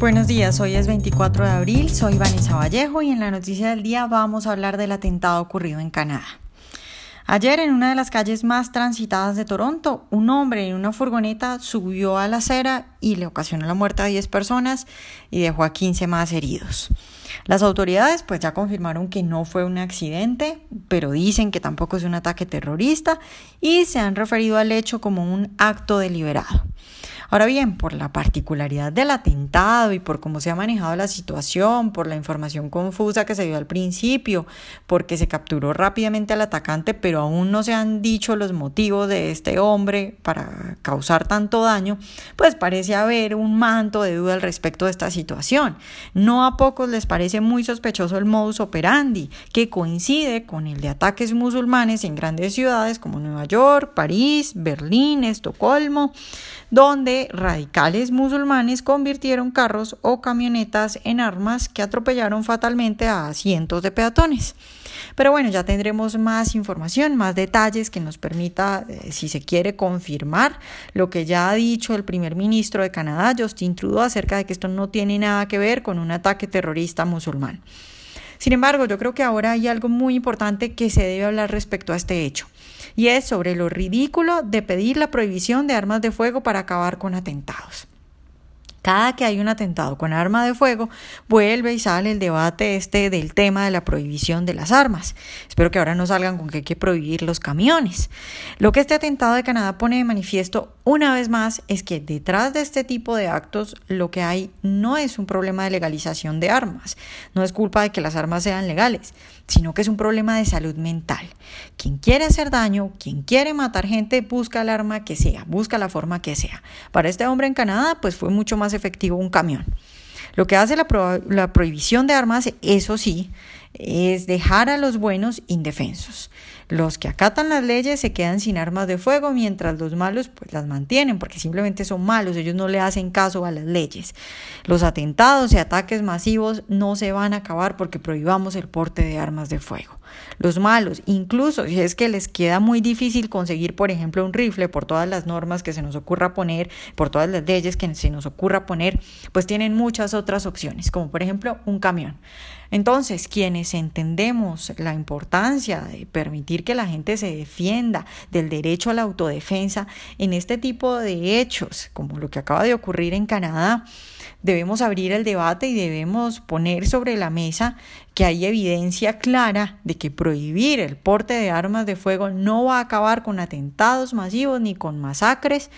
Buenos días, hoy es 24 de abril, soy Vanessa Vallejo y en la noticia del día vamos a hablar del atentado ocurrido en Canadá. Ayer en una de las calles más transitadas de Toronto, un hombre en una furgoneta subió a la acera y le ocasionó la muerte a 10 personas y dejó a 15 más heridos. Las autoridades pues ya confirmaron que no fue un accidente, pero dicen que tampoco es un ataque terrorista y se han referido al hecho como un acto deliberado. Ahora bien, por la particularidad del atentado y por cómo se ha manejado la situación, por la información confusa que se dio al principio, porque se capturó rápidamente al atacante, pero aún no se han dicho los motivos de este hombre para causar tanto daño, pues parece haber un manto de duda al respecto de esta situación. No a pocos les parece muy sospechoso el modus operandi, que coincide con el de ataques musulmanes en grandes ciudades como Nueva York, París, Berlín, Estocolmo, donde radicales musulmanes convirtieron carros o camionetas en armas que atropellaron fatalmente a cientos de peatones. Pero bueno, ya tendremos más información, más detalles que nos permita, eh, si se quiere, confirmar lo que ya ha dicho el primer ministro de Canadá, Justin Trudeau, acerca de que esto no tiene nada que ver con un ataque terrorista musulmán. Sin embargo, yo creo que ahora hay algo muy importante que se debe hablar respecto a este hecho y es sobre lo ridículo de pedir la prohibición de armas de fuego para acabar con atentados. Cada que hay un atentado con arma de fuego, vuelve y sale el debate este del tema de la prohibición de las armas. Espero que ahora no salgan con que hay que prohibir los camiones. Lo que este atentado de Canadá pone de manifiesto una vez más es que detrás de este tipo de actos lo que hay no es un problema de legalización de armas, no es culpa de que las armas sean legales, sino que es un problema de salud mental. Quien quiere hacer daño, quien quiere matar gente, busca el arma que sea, busca la forma que sea. Para este hombre en Canadá, pues fue mucho más efectivo un camión. Lo que hace la, prohibición de armas, eso sí, es dejar a los buenos indefensos. Los que acatan las leyes se quedan sin armas de fuego, mientras los malos pues las mantienen, porque simplemente son malos, ellos no le hacen caso a las leyes. Los atentados y ataques masivos no se van a acabar porque prohibamos el porte de armas de fuego. Los malos, incluso si es que les queda muy difícil conseguir, por ejemplo, un rifle por todas las normas que se nos ocurra poner, por todas las leyes que se nos ocurra poner, pues tienen muchas otras opciones, como por ejemplo un camión. Entonces, quienes entendemos la importancia de permitir que la gente se defienda del derecho a la autodefensa en este tipo de hechos, como lo que acaba de ocurrir en Canadá, debemos abrir el debate y debemos poner sobre la mesa que hay evidencia clara de que prohibir el porte de armas de fuego no va a acabar con atentados masivos ni con masacres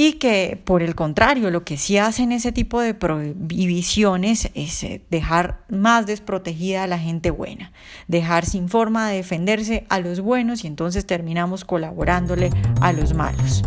y que por el contrario lo que sí hacen ese tipo de prohibiciones es eh, dejar más desprotegida a la gente buena, dejar sin forma de defenderse a los buenos y entonces terminamos colaborándole a los malos.